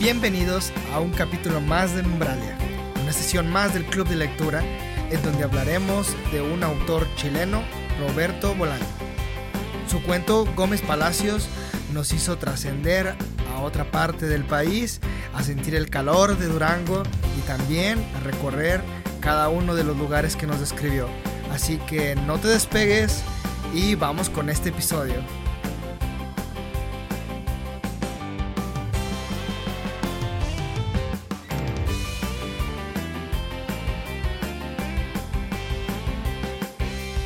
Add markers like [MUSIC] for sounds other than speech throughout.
Bienvenidos a un capítulo más de Numbralia, una sesión más del Club de Lectura en donde hablaremos de un autor chileno, Roberto Bolaño. Su cuento Gómez Palacios nos hizo trascender a otra parte del país, a sentir el calor de Durango y también a recorrer cada uno de los lugares que nos describió. Así que no te despegues y vamos con este episodio.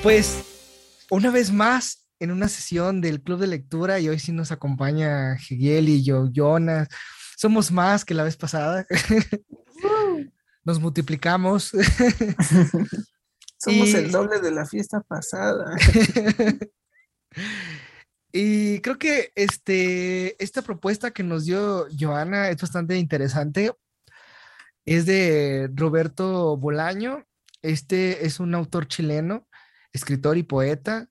Pues una vez más en una sesión del club de lectura y hoy sí nos acompaña Hegel y yo, Jonas. Somos más que la vez pasada. [LAUGHS] Nos multiplicamos. [LAUGHS] Somos el doble de la fiesta pasada. [LAUGHS] y creo que este, esta propuesta que nos dio Joana es bastante interesante. Es de Roberto Bolaño. Este es un autor chileno escritor y poeta,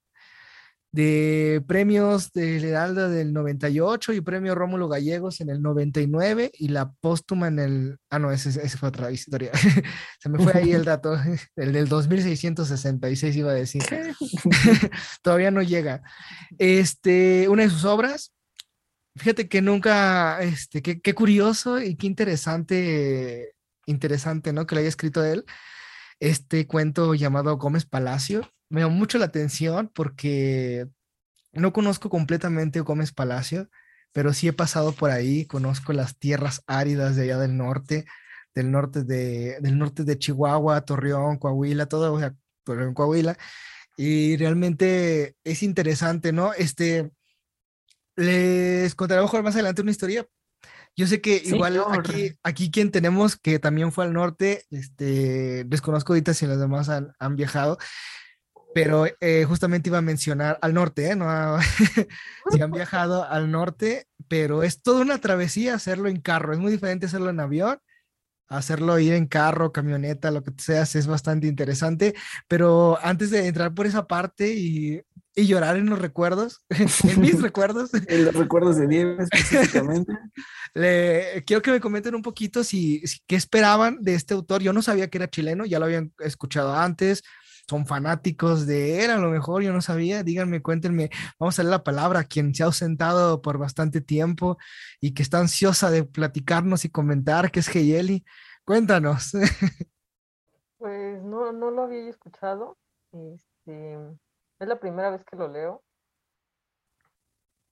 de premios del Heraldo del 98 y premio Rómulo Gallegos en el 99 y la póstuma en el... Ah, no, ese, fue otra historia. [LAUGHS] Se me fue ahí el dato, [LAUGHS] el del 2666 iba a decir. [LAUGHS] Todavía no llega. Este, una de sus obras, fíjate que nunca, este, qué, curioso y qué interesante, interesante, ¿no? Que le haya escrito él este cuento llamado Gómez Palacio me llamó mucho la atención porque no conozco completamente Gómez Palacio, pero sí he pasado por ahí, conozco las tierras áridas de allá del norte, del norte de, del norte de Chihuahua, Torreón, Coahuila, todo, o sea, Torreón, Coahuila, y realmente es interesante, ¿no? Este, les contaré a lo mejor más adelante una historia. Yo sé que igual aquí, aquí quien tenemos que también fue al norte, este, desconozco ahorita si los demás han, han viajado, pero eh, justamente iba a mencionar al norte, ¿eh? No, [LAUGHS] si han [LAUGHS] viajado al norte, pero es toda una travesía hacerlo en carro. Es muy diferente hacerlo en avión, hacerlo ir en carro, camioneta, lo que seas, es bastante interesante. Pero antes de entrar por esa parte y, y llorar en los recuerdos, [LAUGHS] en mis recuerdos. En los recuerdos de Nieve específicamente. Le, quiero que me comenten un poquito si, si, qué esperaban de este autor. Yo no sabía que era chileno, ya lo habían escuchado antes son fanáticos de él, a lo mejor yo no sabía, díganme, cuéntenme, vamos a leer la palabra a quien se ha ausentado por bastante tiempo y que está ansiosa de platicarnos y comentar, que es Heyeli. Cuéntanos. [LAUGHS] Pues no, no lo había escuchado, este, es la primera vez que lo leo.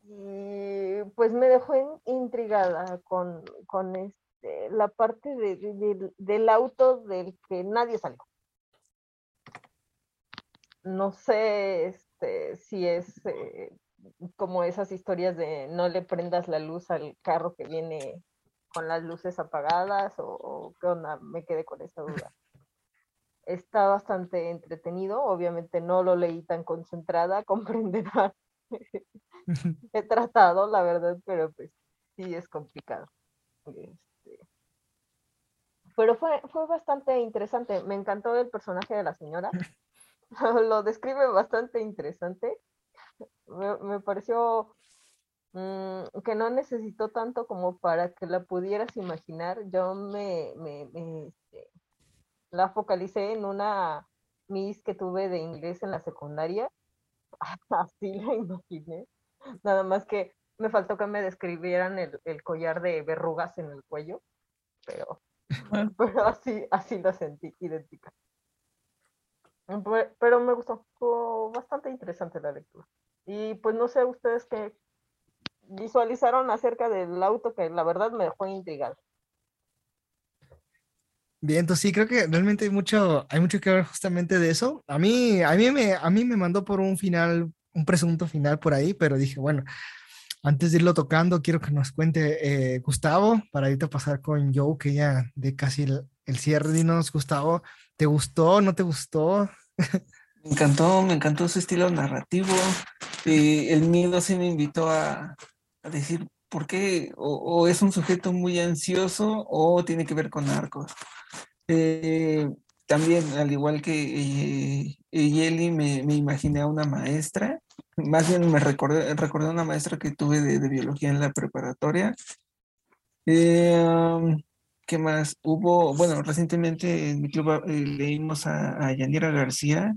Y pues me dejó intrigada con, con este, la parte del auto del que nadie salió no sé este, si es eh, como esas historias de no le prendas la luz al carro que viene con las luces apagadas o, qué onda, me quedé con esa duda. Está bastante entretenido, obviamente no lo leí tan concentrada, [LAUGHS] comprenderán. [LAUGHS] He tratado, la verdad, pero pues sí es complicado. Este, pero fue, fue bastante interesante. Me encantó el personaje de la señora. [LAUGHS] [LAUGHS] lo describe bastante interesante. Me, pareció mm, que no necesitó tanto como para que la pudieras imaginar. Yo me, este, la focalicé en una miss que tuve de inglés en la secundaria. [LAUGHS] Así la imaginé. Nada más que me faltó que me describieran el, el collar de verrugas en el cuello, pero, [LAUGHS] pero así, así la sentí idéntica. Pero me gustó, bastante interesante la lectura. Y pues no sé ustedes qué visualizaron acerca del auto que la verdad me dejó intrigado. Bien, entonces sí, creo que realmente hay mucho, hay mucho que ver justamente de eso. A mí, a mí me, a mí me mandó por un final, un presunto final por ahí, pero dije, bueno, antes de irlo tocando, quiero que nos cuente eh, Gustavo, para ahorita pasar con Joe, que ya de casi el, el cierre. Dinos, Gustavo, ¿te gustó? ¿No te gustó? Me encantó, me encantó su estilo narrativo. Eh, el miedo sí me invitó a, decir por qué, o, es un sujeto muy ansioso o tiene que ver con arcos. Eh, también, al igual que eh, Yeli, me, imaginé a una maestra. Más bien me recordé, a una maestra que tuve de, biología en la preparatoria, um, ¿qué más? Hubo, bueno, recientemente en mi club eh, leímos a, a Yanira García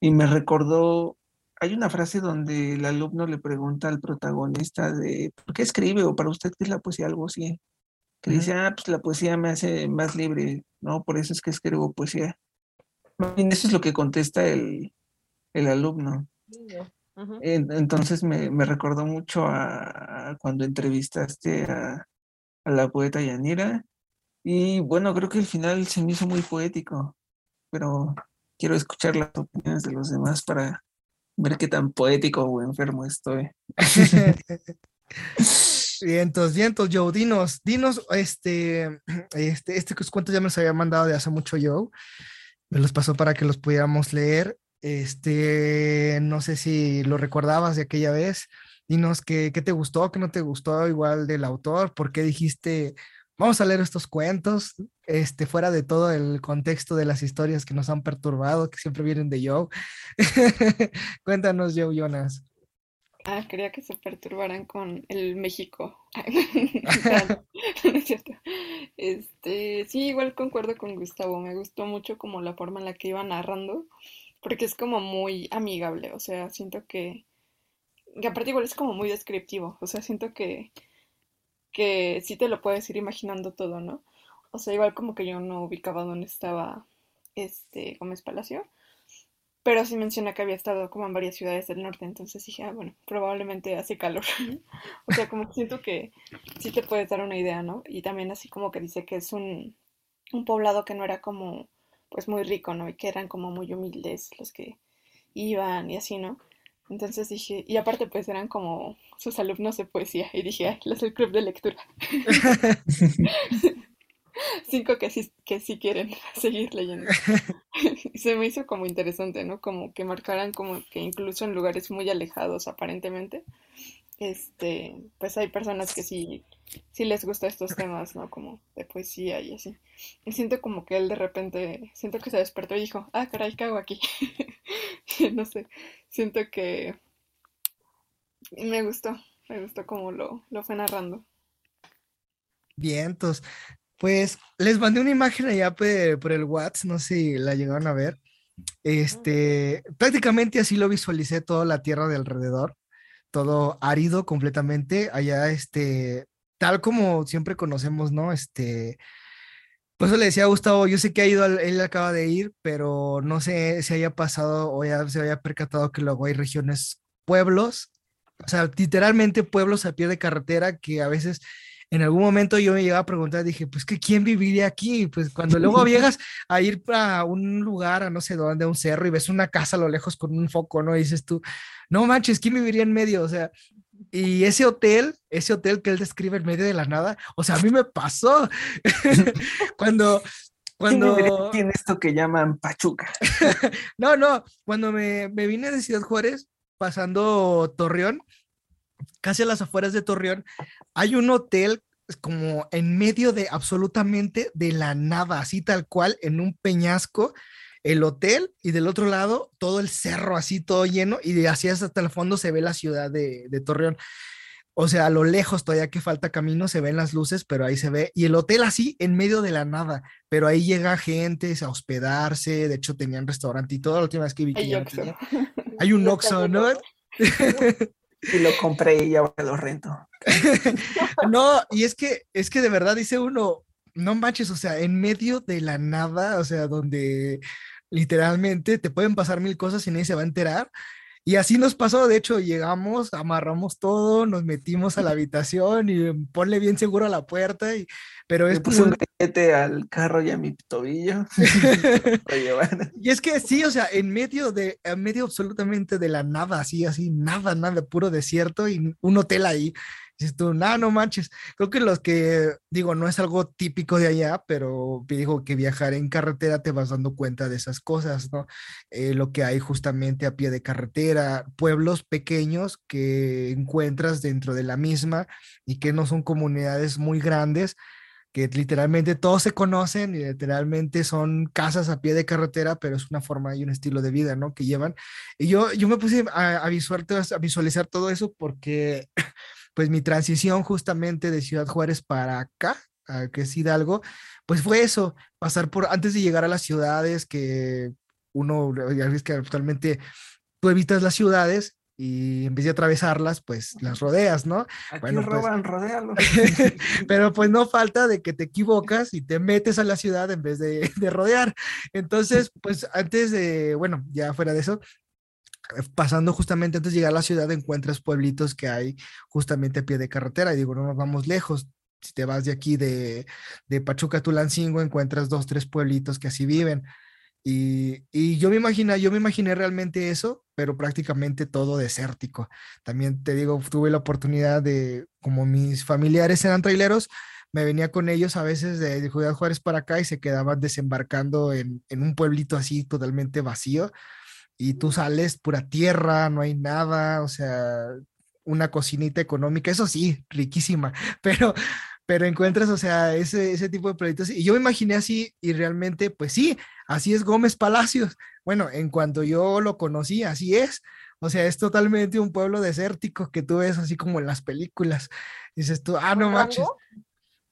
y me recordó, hay una frase donde el alumno le pregunta al protagonista de ¿por qué escribe? o para usted qué es la poesía, algo así. Que dice, ah, pues la poesía me hace más libre, ¿no? Por eso es que escribo poesía. Eso es lo que contesta el, el alumno. Entonces me, me recordó mucho a, a cuando entrevistaste a, a la poeta Yanira. Y bueno, creo que el final se me hizo muy poético, pero quiero escuchar las opiniones de los demás para ver qué tan poético o enfermo estoy. [LAUGHS] [LAUGHS] Vientos, vientos, Joe, dinos, dinos, este, este, este cuento ya me los había mandado de hace mucho Joe, me los pasó para que los pudiéramos leer, este, no sé si lo recordabas de aquella vez, dinos qué, qué te gustó, qué no te gustó igual del autor, por qué dijiste, vamos a leer estos cuentos, este, fuera de todo el contexto de las historias que nos han perturbado, que siempre vienen de Joe. [LAUGHS] Cuéntanos, Joe Jonas. Ah, quería que se perturbaran con el México. [LAUGHS] No, [LAUGHS] no es cierto. Este, sí, igual concuerdo con Gustavo. Me gustó mucho como la forma en la que iba narrando, porque es como muy amigable. O sea, siento que, que aparte igual es como muy descriptivo. O sea, siento que, que sí te lo puedes ir imaginando todo, ¿no? O sea, igual como que yo no ubicaba dónde estaba este Gómez Palacio. Pero sí menciona que había estado como en varias ciudades del norte, entonces dije, ah, bueno, probablemente hace calor. [LAUGHS] O sea, como que siento que sí te puedes dar una idea, ¿no? Y también así como que dice que es un, un poblado que no era como, pues muy rico, ¿no? Y que eran como muy humildes los que iban y así, ¿no? Entonces dije, y aparte pues eran como sus alumnos de poesía, y dije, ay, los del club de lectura. [LAUGHS] [LAUGHS] Cinco que sí, que sí quieren [LAUGHS] seguir leyendo. Y se me hizo como interesante, ¿no? Como que marcaran como que incluso en lugares muy alejados aparentemente, este, pues hay personas que sí, sí les gusta estos temas, ¿no? Como de poesía y así. Y siento como que él de repente, siento que se despertó y dijo, ah, caray, ¿qué hago aquí? [LAUGHS] No sé, siento que me gustó, me gustó como lo, lo fue narrando. Vientos. Pues les mandé una imagen allá pe- por, el WhatsApp, no sé si la llegaron a ver. Este, prácticamente así lo visualicé toda la tierra de alrededor, todo árido completamente. Allá, este, tal como siempre conocemos, ¿no? Este, pues eso le decía a Gustavo, yo sé que ha ido, él acaba de ir, pero no sé si haya pasado o ya se haya percatado que luego hay regiones, pueblos, o sea, literalmente pueblos a pie de carretera que a veces en algún momento yo me llegaba a preguntar, dije, pues que quién viviría aquí, pues cuando luego [LAUGHS] llegas a ir a un lugar, a no sé dónde, a un cerro y ves una casa a lo lejos con un foco, ¿no? Y dices tú, no manches, ¿quién viviría en medio? O sea, y ese hotel, ese hotel que él describe en medio de la nada, o sea, a mí me pasó [LAUGHS] cuando, ¿Quién viviría cuando, en esto que llaman Pachuca? [LAUGHS] no, no, cuando me, me vine de Ciudad Juárez, pasando Torreón, casi a las afueras de Torreón, hay un hotel como en medio de absolutamente de la nada, así tal cual, en un peñasco, el hotel y del otro lado todo el cerro así todo lleno y de así hasta el fondo se ve la ciudad de, de Torreón. O sea, a lo lejos todavía que falta camino, se ven las luces, pero ahí se ve. Y el hotel así en medio de la nada, pero ahí llega gente a hospedarse. De hecho, tenían restaurante y todo. La última vez que vi que Hay ya. Hay un [LAUGHS] Oxxo. [LAUGHS] Y lo compré y ahora lo rento. [LAUGHS] No, y es que, es que de verdad dice uno, no manches, o sea, en medio de la nada, o sea, donde literalmente te pueden pasar mil cosas y nadie se va a enterar. Y así nos pasó, de hecho, llegamos, amarramos todo, nos metimos a la habitación y ponle bien seguro a la puerta, y, pero es Le puse como un grillete al carro y a mi tobillo. [LAUGHS] Y es que sí, o sea, en medio de, en medio absolutamente de la nada, así, así, nada, nada, puro desierto y un hotel ahí. Dices tú, no, no manches. Creo que los que, digo, no es algo típico de allá, pero digo que viajar en carretera te vas dando cuenta de esas cosas, ¿no? Eh, lo que hay justamente a pie de carretera, pueblos pequeños que encuentras dentro de la misma y que no son comunidades muy grandes que literalmente todos se conocen y literalmente son casas a pie de carretera, pero es una forma y un estilo de vida, ¿no? Que llevan. Y yo, yo me puse a, a, visual, a visualizar todo eso porque pues mi transición justamente de Ciudad Juárez para acá, que es Hidalgo, pues fue eso, pasar por, antes de llegar a las ciudades, que uno, ya ves que actualmente tú evitas las ciudades y en vez de atravesarlas, pues las rodeas, ¿no? Aquí bueno, pues roban, pues, [LAUGHS] [LAUGHS] pero pues no falta de que te equivocas y te metes a la ciudad en vez de, de rodear. Entonces, pues antes de, bueno, ya fuera de eso, pasando justamente antes de llegar a la ciudad encuentras pueblitos que hay justamente a pie de carretera y digo, no nos vamos lejos. Si te vas de aquí de, de Pachuca a Tulancingo, encuentras dos, tres pueblitos que así viven. Y, y, yo me imagino, yo me imaginé realmente eso, pero prácticamente todo desértico. También te digo, tuve la oportunidad de, como mis familiares eran traileros, me venía con ellos a veces de, de Juárez para acá y se quedaban desembarcando en, en un pueblito así totalmente vacío. Y tú sales pura tierra, no hay nada, o sea, una cocinita económica, eso sí, riquísima, [LAUGHS] pero pero encuentras, o sea, ese, ese tipo de proyectos. Y yo me imaginé así y realmente, pues sí, así es Gómez Palacios. Bueno, en cuanto yo lo conocí, así es. O sea, es totalmente un pueblo desértico que tú ves así como en las películas. Dices tú, ah, no manches.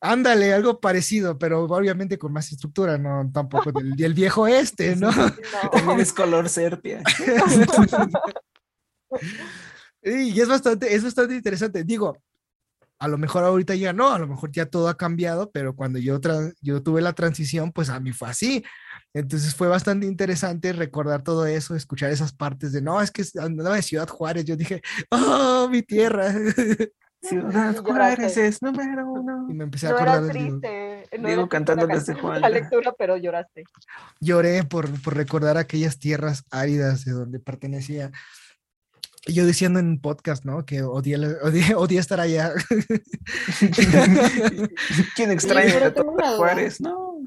Ándale, algo parecido, pero obviamente con más estructura, no tampoco del, del viejo este, ¿no? [LAUGHS] También es color serpia. [LAUGHS] y es bastante, es bastante interesante. Digo, a lo mejor ahorita ya no, a lo mejor ya todo ha cambiado, pero cuando yo, yo tuve la transición, pues a mí fue así. Entonces fue bastante interesante recordar todo eso, escuchar esas partes de, no, es que andaba de Ciudad Juárez, yo dije, oh, mi tierra. [LAUGHS] Ciudad [LAUGHS] Juárez es número uno. Y me empecé a acordar. Era triste. No Digo cantando desde Juan. La lectura, pero lloraste. Lloré por, por recordar aquellas tierras áridas de donde pertenecía yo diciendo en un podcast, ¿no? Que odié, [LAUGHS] odié, estar allá. [LAUGHS] ¿Quién extraña a Juárez? No.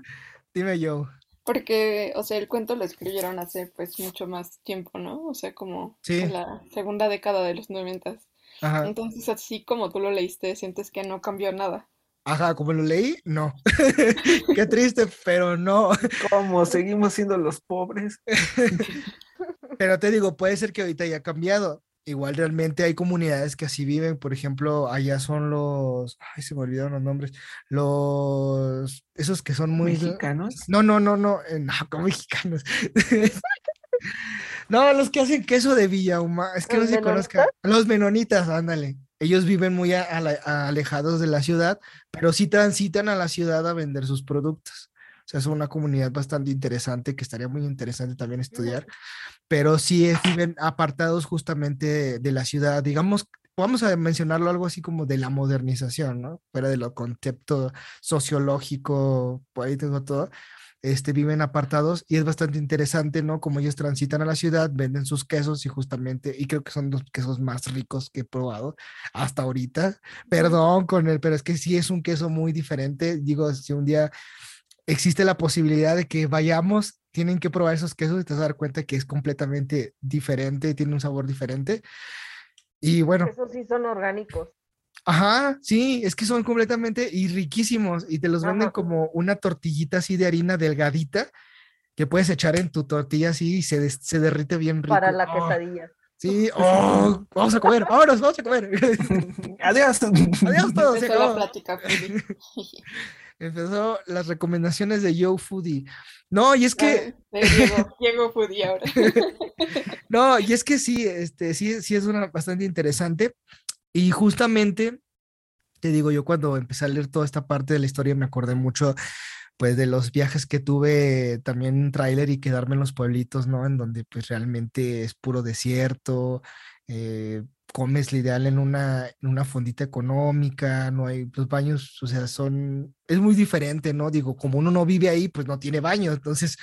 Dime yo. Porque, o sea, el cuento lo escribieron hace pues mucho más tiempo, ¿no? O sea, como en la segunda década de los noventas. Ajá. Entonces, así como tú lo leíste, sientes que no cambió nada. Ajá, como lo leí, no. [LAUGHS] Qué triste, pero no. ¿Cómo? Seguimos siendo los pobres. [LAUGHS] pero te digo, puede ser que ahorita haya cambiado igual realmente hay comunidades que así viven, por ejemplo, allá son los, ay, se me olvidaron los nombres, los, esos que son muy... ¿Mexicanos? No, no, no, no, eh, no, [LAUGHS] como mexicanos. No, los que hacen queso de Villahuma, es que no se conozcan. Los menonitas, ándale. Ellos viven muy alejados de la ciudad, pero sí transitan a la ciudad a vender sus productos. O sea, es una comunidad bastante interesante que estaría muy interesante también estudiar, pero sí viven apartados justamente de, la ciudad, digamos, vamos a mencionarlo algo así como de la modernización, ¿no? Fuera de lo concepto sociológico, por ahí tengo todo, este, viven apartados y es bastante interesante, ¿no? Como ellos transitan a la ciudad, venden sus quesos y justamente, y creo que son los quesos más ricos que he probado hasta ahorita. Perdón con él, pero es que sí es un queso muy diferente. Digo, si un día existe la posibilidad de que vayamos, tienen que probar esos quesos y te vas a dar cuenta que es completamente diferente, tiene un sabor diferente. Y bueno. Esos sí son orgánicos. Ajá, sí, es que son completamente y riquísimos y te los venden como una tortillita así de harina delgadita que puedes echar en tu tortilla así y se, se derrite bien rico. Para la oh, quesadilla. Sí, oh, vamos a comer, vámonos, vamos a comer. [LAUGHS] Adiós. Adiós todos. la plática, [LAUGHS] empezó las recomendaciones de Joe Foodie. No, y es que. Diego, [LAUGHS] Foodie ahora. no, y es que sí, este, sí, sí es una bastante interesante. Y justamente, te digo, yo cuando empecé a leer toda esta parte de la historia me acordé mucho pues de los viajes que tuve también en tráiler y quedarme en los pueblitos, ¿no? En donde pues realmente es puro desierto, eh, comes lo ideal en una, en una fondita económica, no hay, los baños, o sea, son, es muy diferente, ¿no? Digo, como uno no vive ahí, pues no tiene baño, entonces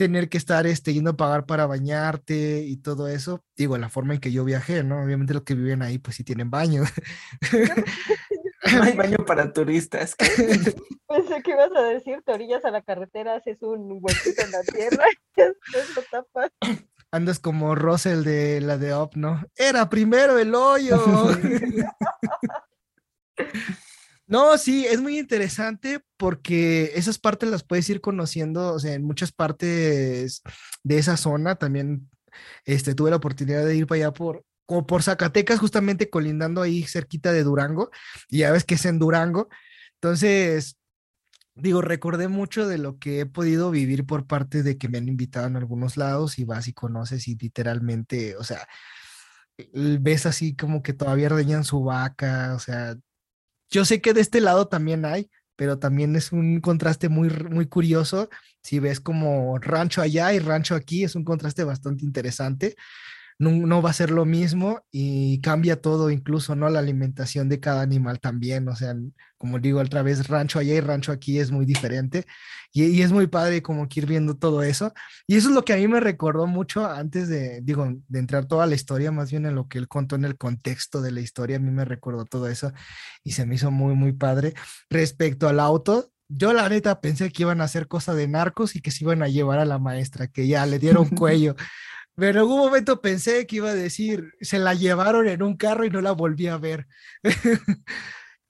tener que estar este, yendo a pagar para bañarte y todo eso, digo, la forma en que yo viajé, ¿no? Obviamente los que viven ahí, pues sí tienen baño. No hay [LAUGHS] baño para turistas. [LAUGHS] Pensé que ibas a decir, te orillas a la carretera, haces un huequito en la tierra [LAUGHS] y lo tapas andas como Russell de la de Up, ¿no? Era primero el hoyo. No, sí, es muy interesante porque esas partes las puedes ir conociendo, o sea, en muchas partes de esa zona también este, tuve la oportunidad de ir para allá por como por Zacatecas, justamente colindando ahí cerquita de Durango, y ya ves que es en Durango. Entonces, digo, recordé mucho de lo que he podido vivir por parte de que me han invitado en algunos lados y vas y conoces y literalmente, o sea, ves así como que todavía reñan su vaca, o sea, yo sé que de este lado también hay, pero también es un contraste muy, muy curioso. Si ves como rancho allá y rancho aquí, es un contraste bastante interesante no, va a ser lo mismo y cambia todo, incluso, ¿no? La alimentación de cada animal también, o sea, como digo otra vez, rancho allá y rancho aquí es muy diferente y, es muy padre como que ir viendo todo eso. Y eso es lo que a mí me recordó mucho antes de, digo, de entrar toda la historia, más bien en lo que él contó en el contexto de la historia, a mí me recordó todo eso y se me hizo muy, muy padre. Respecto al auto, yo la neta pensé que iban a hacer cosa de narcos y que se iban a llevar a la maestra, que ya le dieron [LAUGHS] cuello. Pero en algún momento pensé que iba a decir, se la llevaron en un carro y no la volví a ver. [LAUGHS]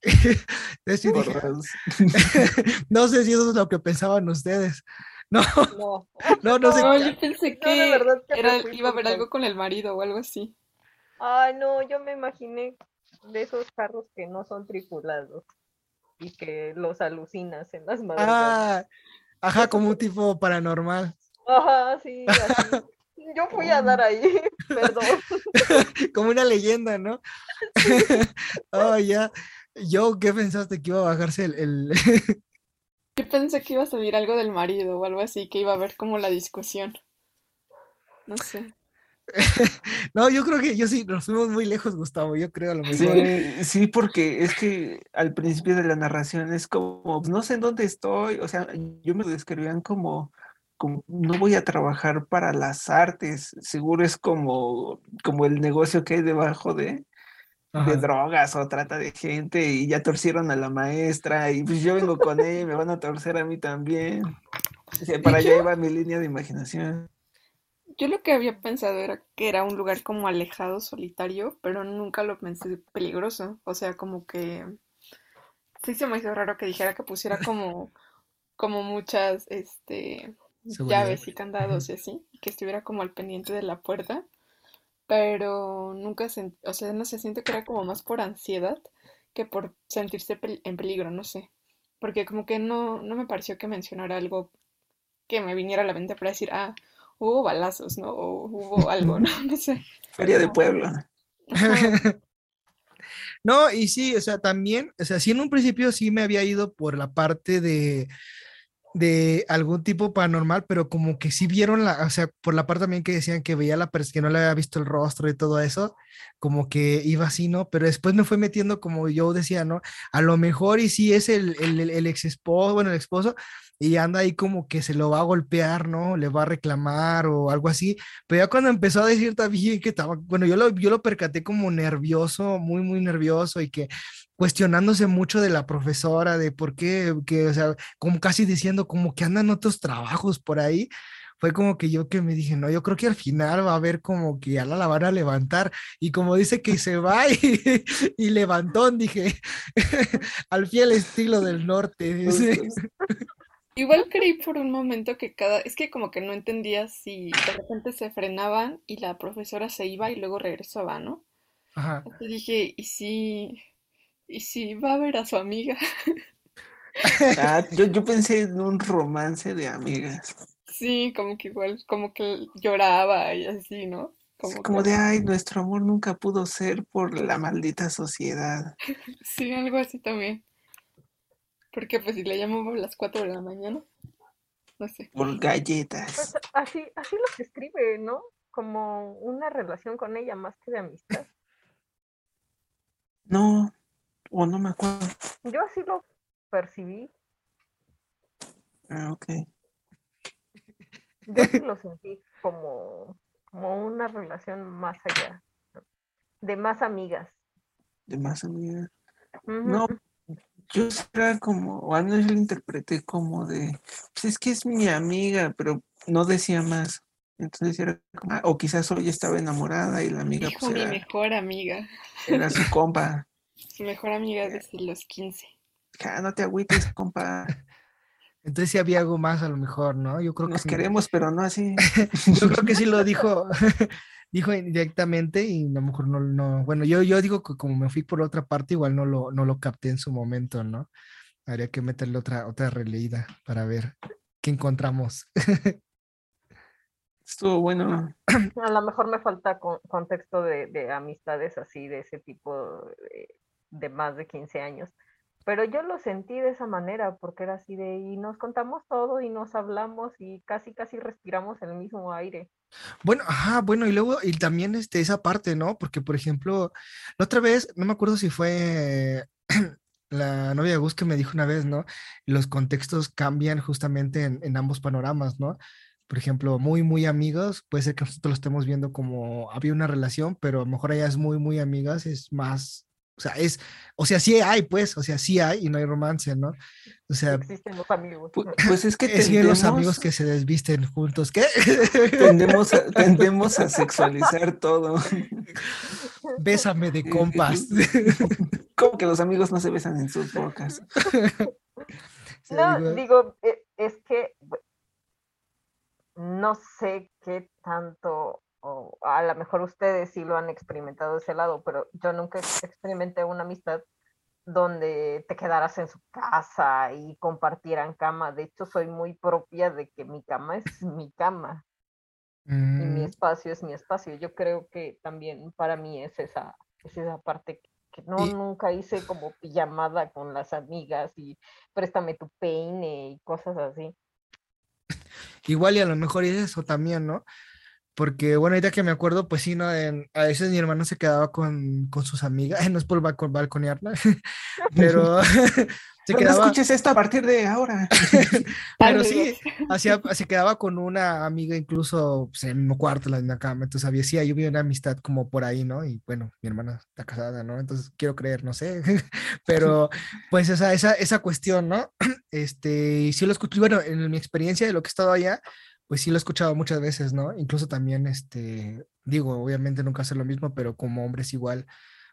[LAUGHS] no sé si eso es lo que pensaban ustedes. [LAUGHS] No, no, no, sé. yo pensé que, iba a haber algo con el marido o algo así. Ay, no, yo me imaginé de esos carros que no son tripulados y que los alucinas en las manos. Ah, ajá, como un tipo paranormal. Ajá, sí. Así. Yo fui a dar ahí, [LAUGHS] perdón. [LAUGHS] Como una leyenda, ¿no? [LAUGHS] oh, ya. Yo, ¿qué pensaste que iba a bajarse el, Yo pensé que iba a salir algo del marido o algo así, que iba a haber como la discusión. No sé. no, yo creo que yo sí, nos fuimos muy lejos, Gustavo, yo creo a lo mejor. Sí, sí, porque es que al principio de la narración es como, no sé en dónde estoy, o sea, yo me describían como no voy a trabajar para las artes, seguro es como, como el negocio que hay debajo de, de drogas o trata de gente y ya torcieron a la maestra y pues yo vengo con ella y me van a torcer a mí también. para allá iba mi línea de imaginación. Yo lo que había pensado era que era un lugar como alejado, solitario, pero nunca lo pensé peligroso. O sea, como que sí se me hizo raro que dijera que pusiera como, como muchas, este, llaves y candados y así, y que estuviera como al pendiente de la puerta, pero nunca, sentí, o sea, no sé, siento que era como más por ansiedad que por sentirse en peligro, no sé, porque como que no, no me pareció que mencionara algo que me viniera a la mente para decir, ah, hubo balazos, ¿no? O hubo [LAUGHS] algo, ¿no? [LAUGHS] No sé. Feria de pueblo. [LAUGHS] No, y sí, o sea, también, o sea, sí en un principio sí me había ido por la parte de, de algún tipo paranormal, pero como que sí vieron la, o sea, por la parte también que decían que veía la persona que no le había visto el rostro y todo eso, como que iba así, ¿no? Pero después me fue metiendo como yo decía, ¿no? A lo mejor y sí es el, el, ex esposo, bueno, el esposo, y anda ahí como que se lo va a golpear, ¿no? Le va a reclamar o algo así, pero ya cuando empezó a decir también que estaba, bueno, yo lo, yo lo percaté como nervioso, muy, muy nervioso y que cuestionándose mucho de la profesora, de por qué, que, o sea, como casi diciendo como que andan otros trabajos por ahí, fue como que yo que me dije, no, yo creo que al final va a haber como que ya la, van a levantar, y como dice que se va y, [LAUGHS] y levantón, dije, [LAUGHS] al fiel estilo del norte. [LAUGHS] Igual creí por un momento que cada, es que como que no entendía si de repente se frenaban y la profesora se iba y luego regresaba, ¿no? Ajá. Entonces dije, ¿y si y si va a ver a su amiga. Ah, yo, pensé en un romance de amigas. Sí, como que igual, como que lloraba y así, ¿no? Como, como de, ay, nuestro amor nunca pudo ser por la maldita sociedad. [LAUGHS] sí, algo así también. Porque pues si le llamo a las 4 de la mañana, no sé. Por galletas. Pues, así, así lo que escribe, ¿no? Como una relación con ella más que de amistad. No, o no me acuerdo. Yo así lo percibí. Ah, ok. Yo sí [LAUGHS] lo sentí como, como una relación más allá. De más amigas. De más amigas. No, yo era como, o al menos yo lo interpreté como de, pues es que es mi amiga, pero no decía más. Entonces era como, ah, o quizás ya estaba enamorada y la amiga pues mi mejor amiga. Era su compa. [LAUGHS] Su mejor amiga desde los 15. Ja, no te agüites, compa. Entonces sí había algo más a lo mejor, ¿no? Yo creo Nos que queremos, pero no así. [LAUGHS] yo creo que sí lo [LAUGHS] dijo, [LAUGHS] dijo indirectamente y a lo mejor no, no, bueno, yo, yo digo que como me fui por otra parte, igual no lo, no lo capté en su momento, ¿no? Habría que meterle otra, otra releída para ver qué encontramos. Estuvo bueno. [CLEARS THROAT] A lo mejor me falta con- contexto de, de amistades así, de ese tipo de, de más de 15 años. Pero yo lo sentí de esa manera, porque era así de, y nos contamos todo y nos hablamos y casi, casi respiramos el mismo aire. Bueno, ajá, bueno, y luego, y también este, esa parte, ¿no? Porque, por ejemplo, la otra vez, no me acuerdo si fue [CLEARS THROAT] la novia de Gus que me dijo una vez, ¿no? Los contextos cambian justamente en, en ambos panoramas, ¿no? Por ejemplo, muy, muy amigos, puede ser que nosotros lo estemos viendo como había una relación, pero a lo mejor ellas muy, muy amigas es más, o sea, es, o sea, sí hay, pues, o sea, sí hay y no hay romance, ¿no? O sea, Existen los amigos. Pu- Pues es que es bien los amigos que se desvisten juntos, ¿qué? [LAUGHS] tendemos a, tendemos a sexualizar todo. Bésame de compas. Como que los amigos no se besan en sus bocas. [LAUGHS] No, digo, digo, es que no sé qué tanto, o a lo mejor ustedes sí lo han experimentado de ese lado, pero yo nunca ex- experimenté una amistad donde te quedaras en su casa y compartieran cama. De hecho, soy muy propia de que mi cama es mi cama y mi mm, espacio es mi espacio. Yo creo que también para mí es esa, es esa parte que- que no, Y- nunca hice como pijamada con las amigas y préstame tu peine y cosas así. [LAUGHS] igual y a lo mejor es eso también, ¿no? Porque, bueno, ahorita que me acuerdo, pues sí, ¿no? En- a veces mi hermano se quedaba con, con sus amigas, [LAUGHS] no es por balco- balconearla, [LAUGHS] pero [LAUGHS] se No quedaba, escuches esto a partir de ahora. pero sí, hacía, se quedaba con una amiga incluso pues, en el mismo cuarto, en la misma cama, entonces había, sí, ahí hubo una amistad como por ahí, ¿no? Y bueno, mi hermana está casada, ¿no? Entonces quiero creer, no sé, pero pues esa, esa, esa cuestión, ¿no? [CLEARS THROAT] Este, y sí lo escuché, bueno, en mi experiencia de lo que he estado allá, pues sí lo he escuchado muchas veces, ¿no? Incluso también, este, digo, obviamente nunca hacer lo mismo, pero como hombres igual,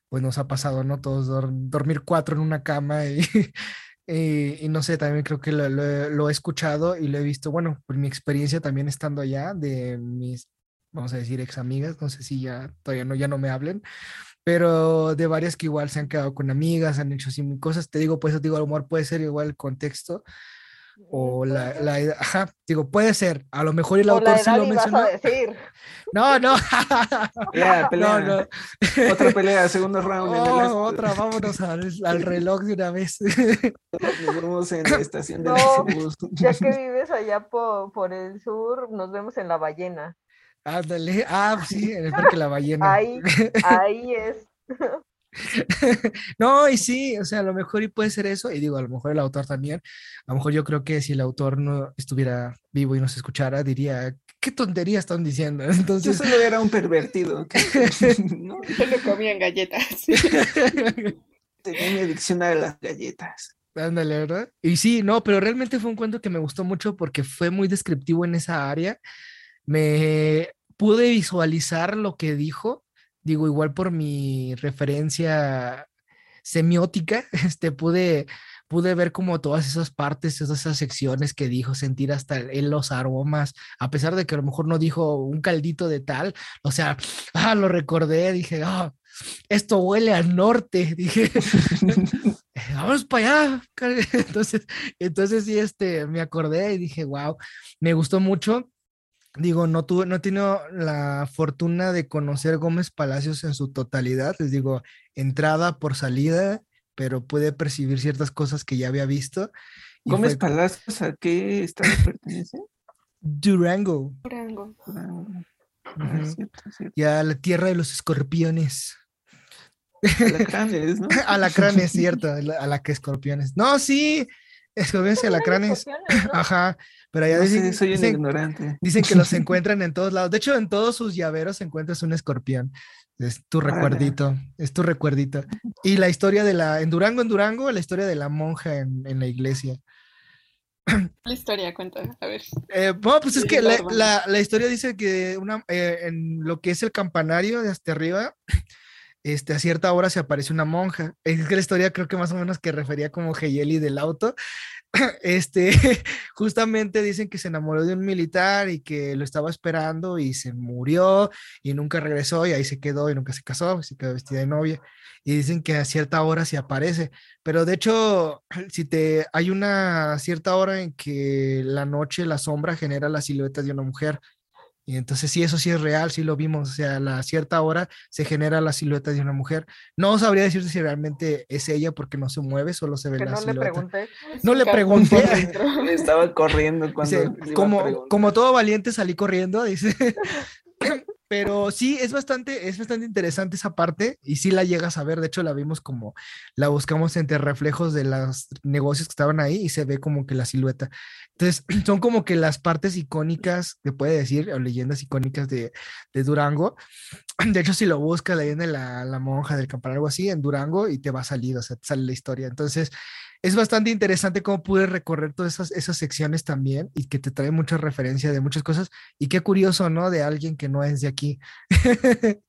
pues nos ha pasado, ¿no? Todos dor- dormir cuatro en una cama y, [LAUGHS] y, y no sé, también creo que lo, lo lo he escuchado y lo he visto, bueno, por mi experiencia también estando allá, de mis, vamos a decir, ex amigas, no sé si ya todavía no, ya no me hablen, pero de varias que igual se han quedado con amigas, han hecho así cosas, te digo, pues digo, a lo mejor puede ser igual el contexto o la, la edad, ajá, digo, puede ser, a lo mejor el O la autor sí edad lo ibas mencionó. a decir. No, [LAUGHS] no. No, pelea. [LAUGHS] no. Otra pelea, segundo round. en el Oh, Last- otra, vámonos al, al reloj de una vez. Nos vemos en la estación de No. Ya que vives allá por, por el sur, nos vemos en la ballena. Ándale. Ah, sí, en el Parque La Ballena. Ahí, ahí es. [LAUGHS] [LAUGHS] No, y sí, o sea, a lo mejor y puede ser eso, y digo, a lo mejor el autor también, a lo mejor yo creo que si el autor no estuviera vivo y nos escuchara, diría, ¿qué tontería están diciendo? [LAUGHS] Yo Entonces, solo era un pervertido. [LAUGHS] ¿no? Solo comían galletas. Tenía mi adicción a las galletas. ándale, ¿verdad? Y sí, no, pero realmente fue un cuento que me gustó mucho porque fue muy descriptivo en esa área. Me pude visualizar lo que dijo, digo, igual por mi referencia semiótica, [LAUGHS] este, pude, pude ver como todas esas partes, todas esas secciones que dijo, sentir hasta en los aromas, a pesar de que a lo mejor no dijo un caldito de tal, o sea, [SNIFFS] ah, lo recordé, dije, ah, esto huele al norte, [LAUGHS] dije, [LAUGHS] vamos para allá. Entonces, entonces sí, este, me acordé y dije, wow, me gustó mucho. Digo, no tuve, no he tenido la fortuna de conocer Gómez Palacios en su totalidad, les digo, entrada por salida, pero pude percibir ciertas cosas que ya había visto. y Gómez fue Palacios, ¿a qué estado pertenece? Durango, Durango. Ah, Ujú. es cierto, es cierto. y a la tierra de los escorpiones. Alacranes, ¿no? [LAUGHS] Alacranes, cierto, a la, [LAUGHS] a la que escorpiones. No, sí, escorpiones y alacranes. Ajá, pero allá No sé, dicen, soy un dicen- ignorante. dicen que los [LAUGHS] encuentran en todos lados. De hecho, en todos sus llaveros encuentras un escorpión. Es tu recuerdito, es tu recuerdito. Y la historia de la, en Durango, en Durango, la historia de la monja en, en la iglesia. [CLEARS THROAT] La historia cuenta, a ver. Eh, bueno, pues es que la- la historia dice que una, eh, en lo que es el campanario de hasta arriba, este, a cierta hora se aparece una monja. Es que la historia creo que más o menos que refería como Heyeli del auto. [CLEARS THROAT] Este, [LAUGHS] justamente dicen que se enamoró de un militar y que lo estaba esperando y se murió y nunca regresó y ahí se quedó y nunca se casó, se quedó vestida de novia. Y dicen que a cierta hora se aparece, pero de hecho, [CLEARS THROAT] si te hay una cierta hora en que la noche, la sombra genera la silueta de una mujer y entonces sí, eso sí es real, sí lo vimos, o sea, a la cierta hora se genera la silueta de una mujer. No sabría decirte si realmente es ella porque no se mueve, solo se ve Que la no le silueta. pregunté. No le pregunté. [LAUGHS] Estaba corriendo cuando. Dice, le como, como todo valiente salí corriendo, dice. [LAUGHS] Pero sí, es bastante, es bastante interesante esa parte y sí la llegas a ver. De hecho, la vimos como, la buscamos entre reflejos de los negocios que estaban ahí y se ve como que la silueta. Entonces, [CLEARS THROAT] son como que las partes icónicas, te puede decir, o leyendas icónicas de, de Durango. [CLEARS THROAT] De hecho, si lo buscas, leyenda de la, la monja del campanario, algo así, en Durango y te va a salir, o sea, te sale la historia. Entonces, es bastante interesante cómo pude recorrer todas esas, secciones también y que te trae mucha referencia de muchas cosas. Y qué curioso, ¿no? De alguien que no es de aquí, [LAUGHS]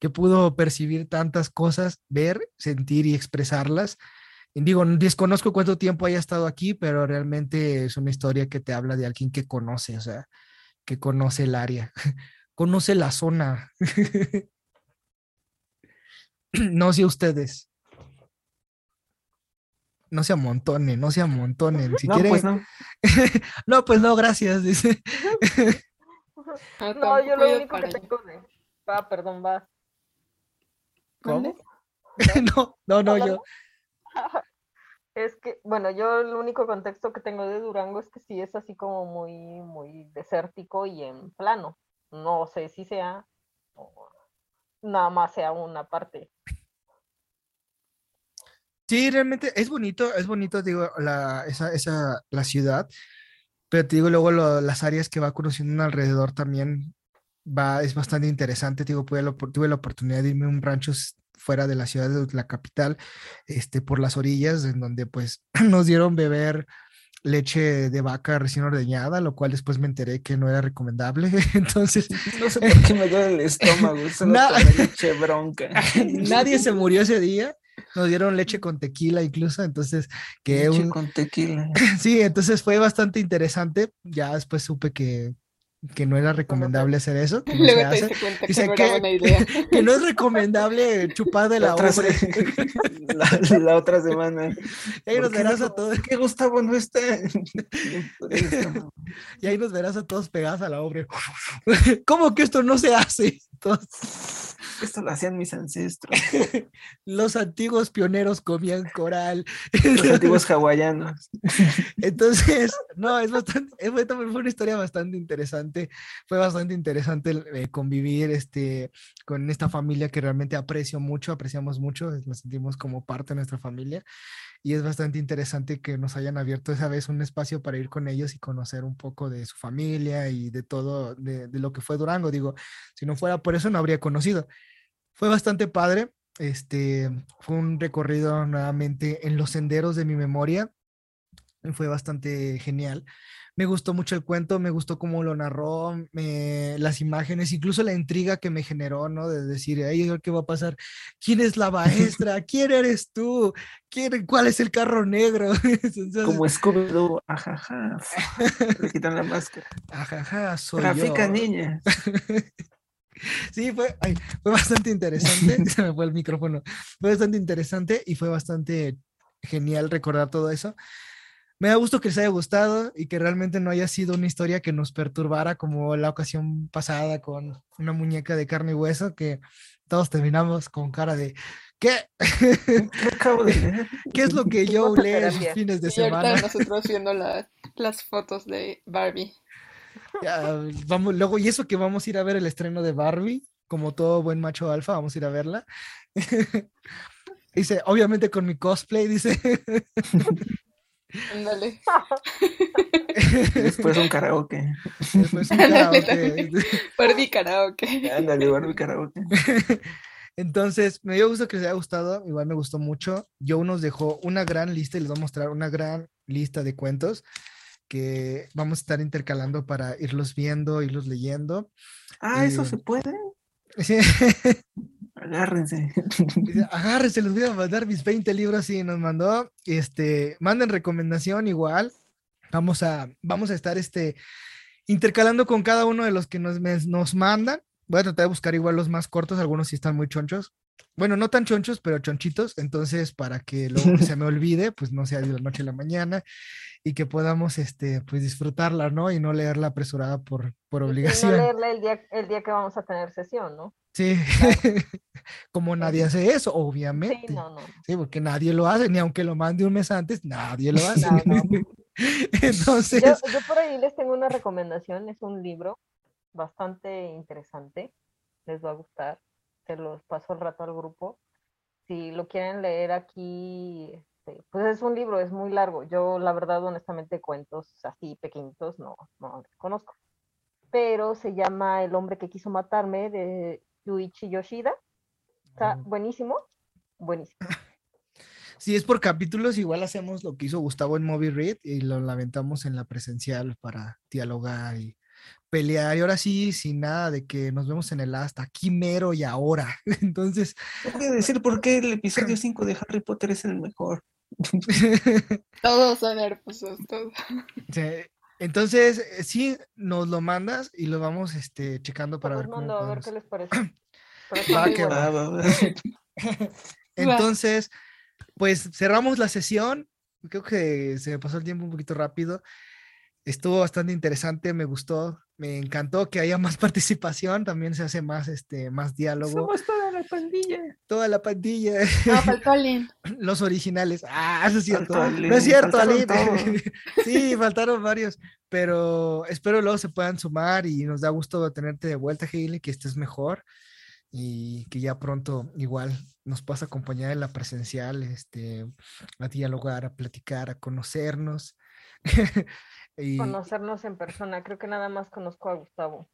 que pudo percibir tantas cosas, ver, sentir y expresarlas. Y digo, desconozco cuánto tiempo haya estado aquí, pero realmente es una historia que te habla de alguien que conoce, o sea, que conoce el área, [LAUGHS] conoce la zona. [LAUGHS] no sé ustedes. No se amontonen, no se amontonen. Si no, quieren, pues no. [LAUGHS] no, pues no, gracias. Dice. Ah, No, yo lo único que tengo de. Va, perdón, va. ¿Mande? [LAUGHS] no, no, no, yo. [LAUGHS] Es que, bueno, yo el único contexto que tengo de Durango es que sí es así como muy, muy desértico y en plano. No sé si sea, o nada más sea una parte. Sí, realmente es bonito, es bonito, digo, la, esa, esa, la ciudad, pero te digo, luego lo- las áreas que va conociendo alrededor también va, es bastante interesante, te digo, tuve la, opor- tuve la oportunidad de irme a un rancho fuera de la ciudad, de la capital, este, por las orillas, en donde pues [CLEARS THROAT] nos dieron beber leche de vaca recién ordeñada, lo cual después me enteré que no era recomendable, [LAUGHS] entonces [LAUGHS] No sé [LAUGHS] por qué me duele el estómago. Solo leche bronca. nadie se murió ese día. Nos dieron leche con tequila incluso, entonces que Leche un, con tequila. [LAUGHS] Sí, entonces fue bastante interesante. Ya después supe que, que no era recomendable hacer eso, que [LAUGHS] no se Luego te hace, cuenta Dice que no que- era buena idea. [LAUGHS] que no es recomendable chupar de la La otra, obra. se- [LAUGHS] la, la otra semana. Y ahí nos ¿Por qué verás no- a todos, ¿Por qué Gustavo no está? Y ahí nos verás a todos pegados a la obra. ¿Cómo que esto no se hace? Esto lo hacían mis ancestros, los antiguos pioneros comían coral. los antiguos hawaianos. Entonces, no, es bastante, es- fue, también fue una historia bastante interesante. Fue bastante interesante eh, convivir este, con esta familia que realmente aprecio mucho, apreciamos mucho, nos sentimos como parte de nuestra familia. Y es bastante interesante que nos hayan abierto esa vez un espacio para ir con ellos y conocer un poco de su familia y de todo, de, de lo que fue Durango. Digo, si no fuera por eso, no habría conocido. Fue bastante padre. Este fue un recorrido nuevamente en los senderos de mi memoria fue bastante genial. Me gustó mucho el cuento, me gustó cómo lo narró, me- las imágenes, incluso la intriga que me generó, ¿no? De decir, "Ay, ¿qué va a pasar? ¿Quién es la [LAUGHS] maestra? ¿Quién eres tú? ¿Quién, ¿Cuál es el carro negro? [LAUGHS] Entonces, Como Scooby-Doo, ajaja. Le quitan la máscara. ajaja, soy Trafica yo. niñas. [LAUGHS] Sí, fue, ay, fue bastante interesante. Se me fue el micrófono. Fue bastante interesante y fue bastante genial recordar todo eso. Me da gusto que les haya gustado y que realmente no haya sido una historia que nos perturbara como la ocasión pasada con una muñeca de carne y hueso que todos terminamos con cara de ¿qué? [LAUGHS] ¿Qué acabo de leer? [LAUGHS] ¿Qué es lo que yo sus terapia. fines de Y ahorita semana? nosotros [LAUGHS] viendo la- las fotos de Barbie. Ya, vamos, luego, y eso que vamos a ir a ver el estreno de Barbie, como todo buen macho alfa, vamos a ir a verla. Dice, obviamente con mi cosplay, dice. Ándale. [LAUGHS] Después un karaoke. Después un karaoke. Barbie karaoke. Ándale, Barbie karaoke. [LAUGHS] Entonces, me dio gusto que les haya gustado, igual me gustó mucho. Joe nos dejó una gran lista y les voy a mostrar una gran lista de cuentos que vamos a estar intercalando para irlos viendo, irlos leyendo. Ah, ¿eso Eh, se puede? [LAUGHS] Sí. Agárrense. [LAUGHS] agárrense, les voy a mandar mis 20 libros y nos mandó, este, manden recomendación igual. Vamos a, vamos a estar, este, intercalando con cada uno de los que nos, nos mandan. Voy a tratar de buscar igual los más cortos, algunos sí están muy chonchos. Bueno, no tan chonchos, pero chonchitos. Entonces, para que luego se [LAUGHS] me olvide, pues no sea de la noche a la mañana y que podamos, este, pues disfrutarla, ¿no? Y no leerla apresurada por, por obligación. no leerla el día, el día que vamos a tener sesión, ¿no? Sí, [LAUGHS] como nadie hace eso, obviamente. Sí, no, no. sí, porque nadie lo hace, ni aunque lo mande un mes antes, nadie lo [LAUGHS] hace. Entonces. Yo, yo, por ahí les tengo una recomendación, es un libro bastante interesante, les va a gustar, se los paso al rato al grupo. Si lo quieren leer aquí, este, pues es un libro, es muy largo. Yo, la verdad, honestamente, cuentos así pequeñitos no, no conozco. Pero se llama El hombre que quiso matarme de Yuichi Yoshida. Está buenísimo, buenísimo. [LAUGHS] Si es por capítulos, igual hacemos lo que hizo Gustavo en Movie Read y lo lamentamos en la presencial para dialogar y pelear. Y ahora sí, sin nada de que nos vemos en el hasta aquí mero y ahora. [LAUGHS] Entonces. Voy a decir por qué el episodio [CLEARS THROAT] 5 de Harry Potter es el mejor. [LAUGHS] todos son hermosos, todos. Entonces, eh, sí, nos lo mandas y lo vamos este, checando para ver cómo a ver qué les [CLEARS THROAT] parece. [LAUGHS] Entonces, pues cerramos la sesión. Creo que se me pasó el tiempo un poquito rápido. Estuvo bastante interesante, me gustó, me encantó que haya [LAUGHS] más participación, también se hace más, este, más diálogo. Somos toda la pandilla. Toda la pandilla. No, [LAUGHS] faltó Aline. Los originales. Ah, eso es cierto. no es cierto, Aline. [LAUGHS] sí, faltaron varios, pero espero luego se puedan sumar y nos da gusto tenerte de vuelta, Hailey, que estés mejor y que ya pronto igual nos puedas acompañar en la presencial, este, a dialogar, a platicar, a conocernos. Conocernos en persona, creo que nada más conozco a Gustavo.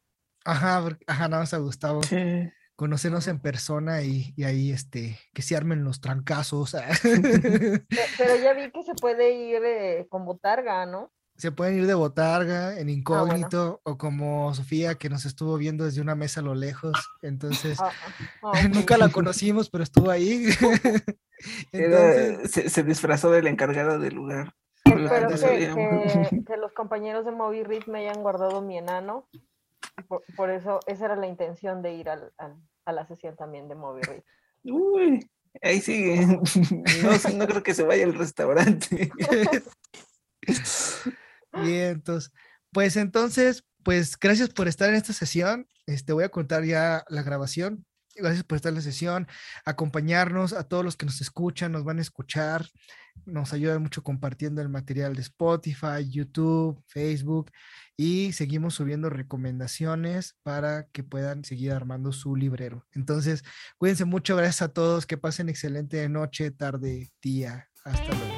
Ajá, ajá, nada más a Gustavo. Conocernos en persona y, ahí este, que se armen los trancazos. [LAUGHS] Pero ya vi que se puede ir eh, con botarga, ¿no? se pueden ir de botarga, en ah, incógnito, o como Sofía que nos estuvo viendo desde una mesa a lo lejos. Entonces, ah, ah, [LAUGHS] nunca la conocimos, pero estuvo ahí. [LAUGHS] se, disfrazó del encargado del lugar. Espero [LAUGHS] que, los compañeros de Moby Read me hayan guardado mi enano. Por, eso, esa era la intención de ir al, a la sesión también de Moby Read. Uy, ahí sigue. No, no creo que se vaya al restaurante. [LAUGHS] Bien, entonces, pues entonces, pues gracias por estar en esta sesión. Este, voy a contar ya la grabación. Gracias por estar en la sesión, acompañarnos a todos los que nos escuchan, nos van a escuchar, nos ayuda mucho compartiendo el material de Spotify, YouTube, Facebook y seguimos subiendo recomendaciones para que puedan seguir armando su librero. Entonces, cuídense mucho, gracias a todos, que pasen excelente noche, tarde, día. Hasta luego.